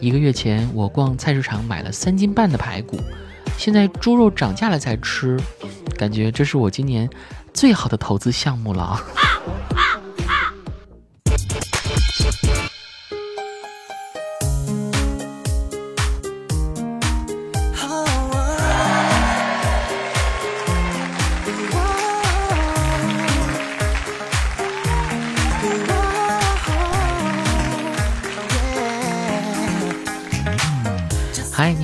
一个月前，我逛菜市场买了三斤半的排骨，现在猪肉涨价了才吃，感觉这是我今年最好的投资项目了。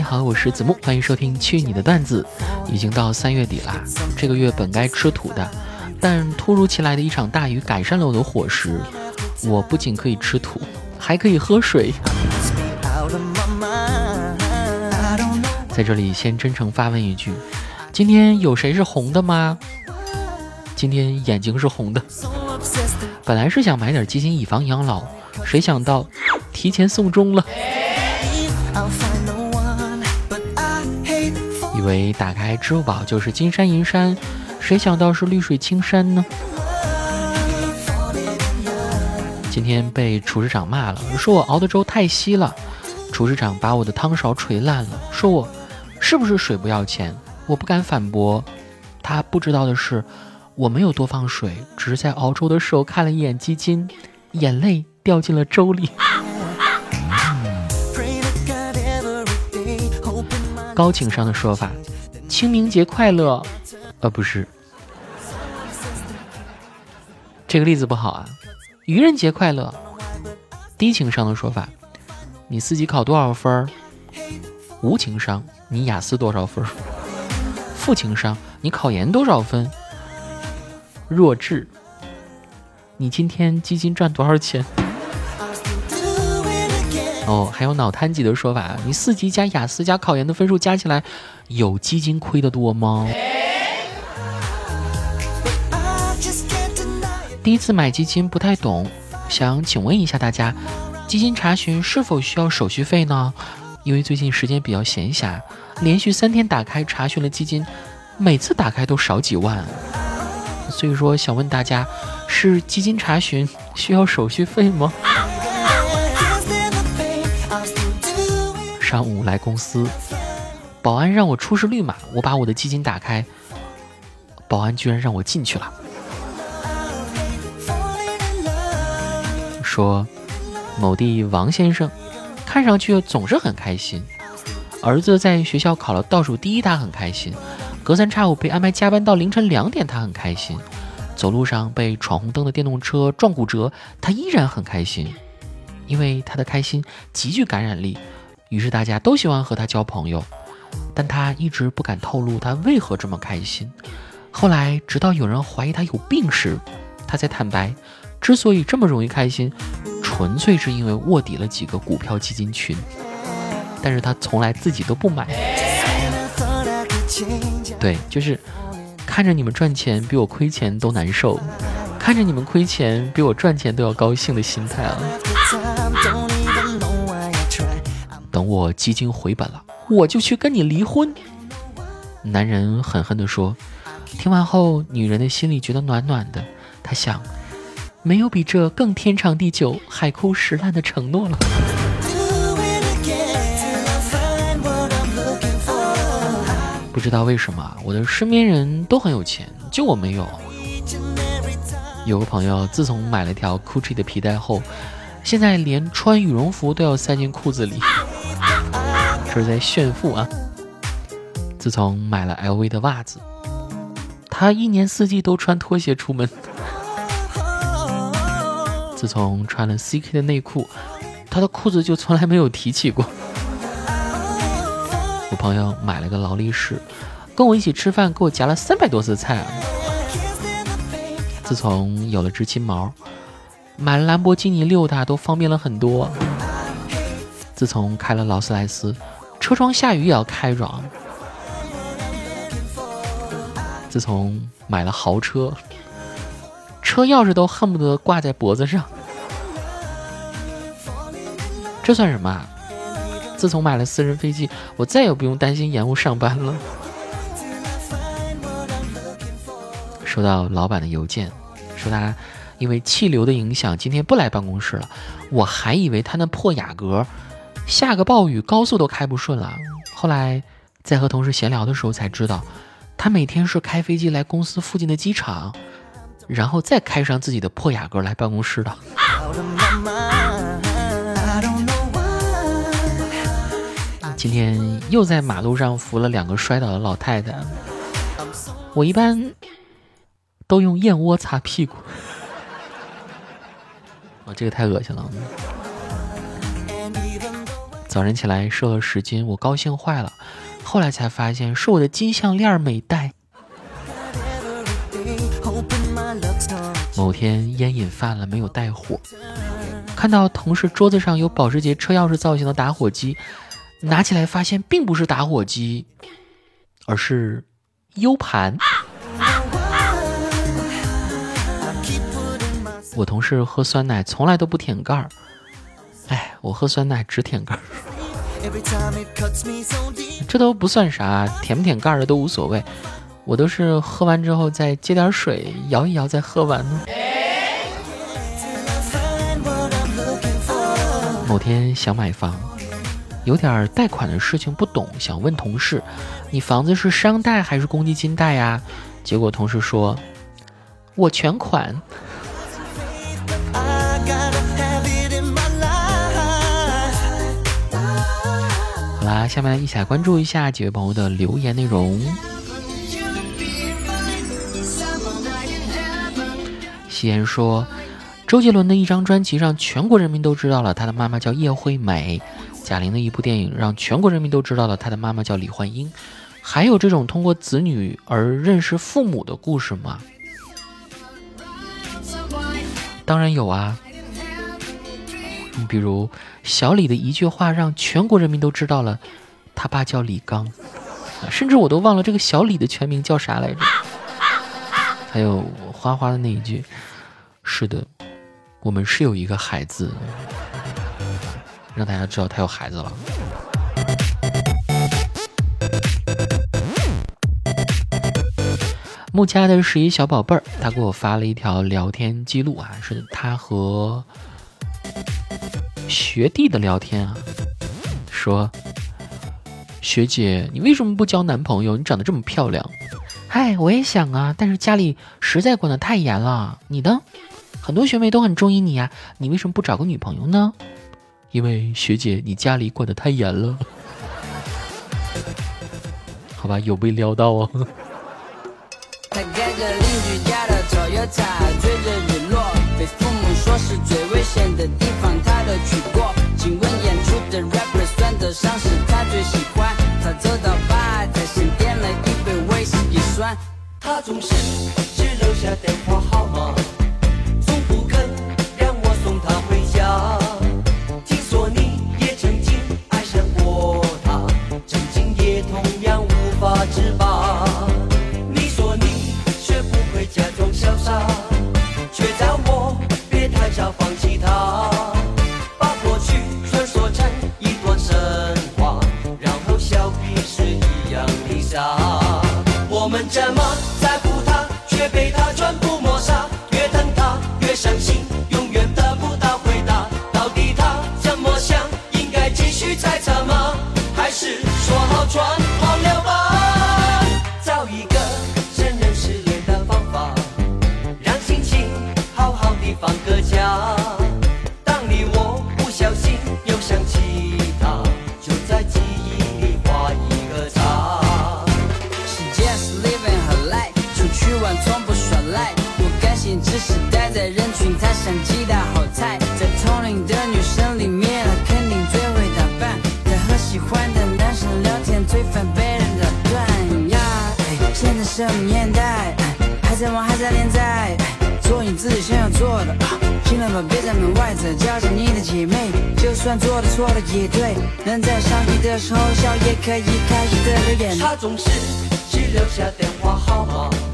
好，我是子木，欢迎收听《去你的段子》。已经到三月底啦，这个月本该吃土的，但突如其来的一场大雨改善了我的伙食。我不仅可以吃土，还可以喝水。在这里先真诚发问一句：今天有谁是红的吗？今天眼睛是红的。本来是想买点基金以防养老，谁想到提前送终了。为打开支付宝就是金山银山，谁想到是绿水青山呢？今天被厨师长骂了，说我熬的粥太稀了。厨师长把我的汤勺锤烂了，说我是不是水不要钱？我不敢反驳。他不知道的是，我没有多放水，只是在熬粥的时候看了一眼鸡精，眼泪掉进了粥里。高情商的说法，清明节快乐，呃，不是，这个例子不好啊。愚人节快乐，低情商的说法，你四级考多少分？无情商，你雅思多少分？负情商，你考研多少分？弱智，你今天基金赚多少钱？哦，还有脑瘫级的说法，你四级加雅思加考研的分数加起来，有基金亏的多吗？第一次买基金不太懂，想请问一下大家，基金查询是否需要手续费呢？因为最近时间比较闲暇，连续三天打开查询了基金，每次打开都少几万，所以说想问大家，是基金查询需要手续费吗？上午来公司，保安让我出示绿码，我把我的基金打开，保安居然让我进去了。说某地王先生看上去总是很开心，儿子在学校考了倒数第一，他很开心；隔三差五被安排加班到凌晨两点，他很开心；走路上被闯红灯的电动车撞骨折，他依然很开心，因为他的开心极具感染力。于是大家都喜欢和他交朋友，但他一直不敢透露他为何这么开心。后来，直到有人怀疑他有病时，他才坦白，之所以这么容易开心，纯粹是因为卧底了几个股票基金群，但是他从来自己都不买。对，就是看着你们赚钱比我亏钱都难受，看着你们亏钱比我赚钱都要高兴的心态啊。等我基金回本了，我就去跟你离婚。男人狠狠地说。听完后，女人的心里觉得暖暖的。她想，没有比这更天长地久、海枯石烂的承诺了。不知道为什么，我的身边人都很有钱，就我没有。有个朋友自从买了条 Gucci 的皮带后，现在连穿羽绒服都要塞进裤子里。这是在炫富啊！自从买了 LV 的袜子，他一年四季都穿拖鞋出门。自从穿了 CK 的内裤，他的裤子就从来没有提起过。我朋友买了个劳力士，跟我一起吃饭，给我夹了三百多次菜。啊自从有了只金毛，买了兰博基尼溜达都方便了很多。自从开了劳斯莱斯，车窗下雨也要开着。自从买了豪车，车钥匙都恨不得挂在脖子上。这算什么？啊自从买了私人飞机，我再也不用担心延误上班了。收到老板的邮件，说他因为气流的影响，今天不来办公室了。我还以为他那破雅阁，下个暴雨高速都开不顺了。后来在和同事闲聊的时候才知道，他每天是开飞机来公司附近的机场，然后再开上自己的破雅阁来办公室的。今天又在马路上扶了两个摔倒的老太太。我一般都用燕窝擦屁股。哦，这个太恶心了。早晨起来瘦了十斤，我高兴坏了。后来才发现是我的金项链没戴。某天烟瘾犯了，没有带火。看到同事桌子上有保时捷车钥匙造型的打火机，拿起来发现并不是打火机，而是 U 盘。我同事喝酸奶从来都不舔盖儿，哎，我喝酸奶只舔盖儿，这都不算啥，舔不舔盖儿的都无所谓，我都是喝完之后再接点水摇一摇再喝完呢。某天想买房，有点贷款的事情不懂，想问同事，你房子是商贷还是公积金贷呀？结果同事说，我全款。好，下面一起来关注一下几位朋友的留言内容。夕颜说，周杰伦的一张专辑让全国人民都知道了他的妈妈叫叶惠美；贾玲的一部电影让全国人民都知道了他的妈妈叫李焕英。还有这种通过子女而认识父母的故事吗？当然有啊。比如小李的一句话，让全国人民都知道了，他爸叫李刚，甚至我都忘了这个小李的全名叫啥来着。还有花花的那一句，是的，我们是有一个孩子，让大家知道他有孩子了。木家的十一小宝贝儿，他给我发了一条聊天记录啊，是他和。学弟的聊天啊，说：“学姐，你为什么不交男朋友？你长得这么漂亮。”嗨，我也想啊，但是家里实在管得太严了。你呢？很多学妹都很中意你呀，你为什么不找个女朋友呢？因为学姐你家里管得太严了。好吧，有被撩到 说。是最危险的地方，他都去过。请问演出的 rapper 算得上是他最喜欢。他走到吧台，先点了一杯威士忌酸。他总是只留下电话号码。是待在人群，他像几大好菜。在同龄的女生里面，他肯定最会打扮。在和喜欢的男生聊天，最烦别人的断崖。现在什么年代，还在忙，还在连载？做你自己想要做的。进了吧，别在门外再叫着你的姐妹。就算做的错了也对，能在上帝的时候笑也可以开心的流眼泪。他总是只留下电话号码。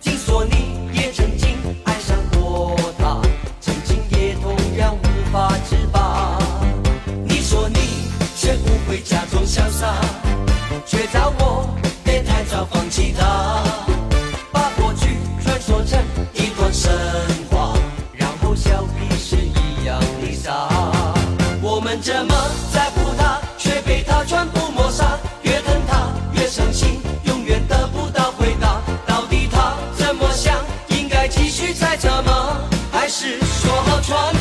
听说你也曾经爱上过他，曾经也同样无法自拔。你说你学不会假装潇洒，却叫我别太早放弃他。把过去传说成一段神话，然后笑的是一样的傻。我们这么？one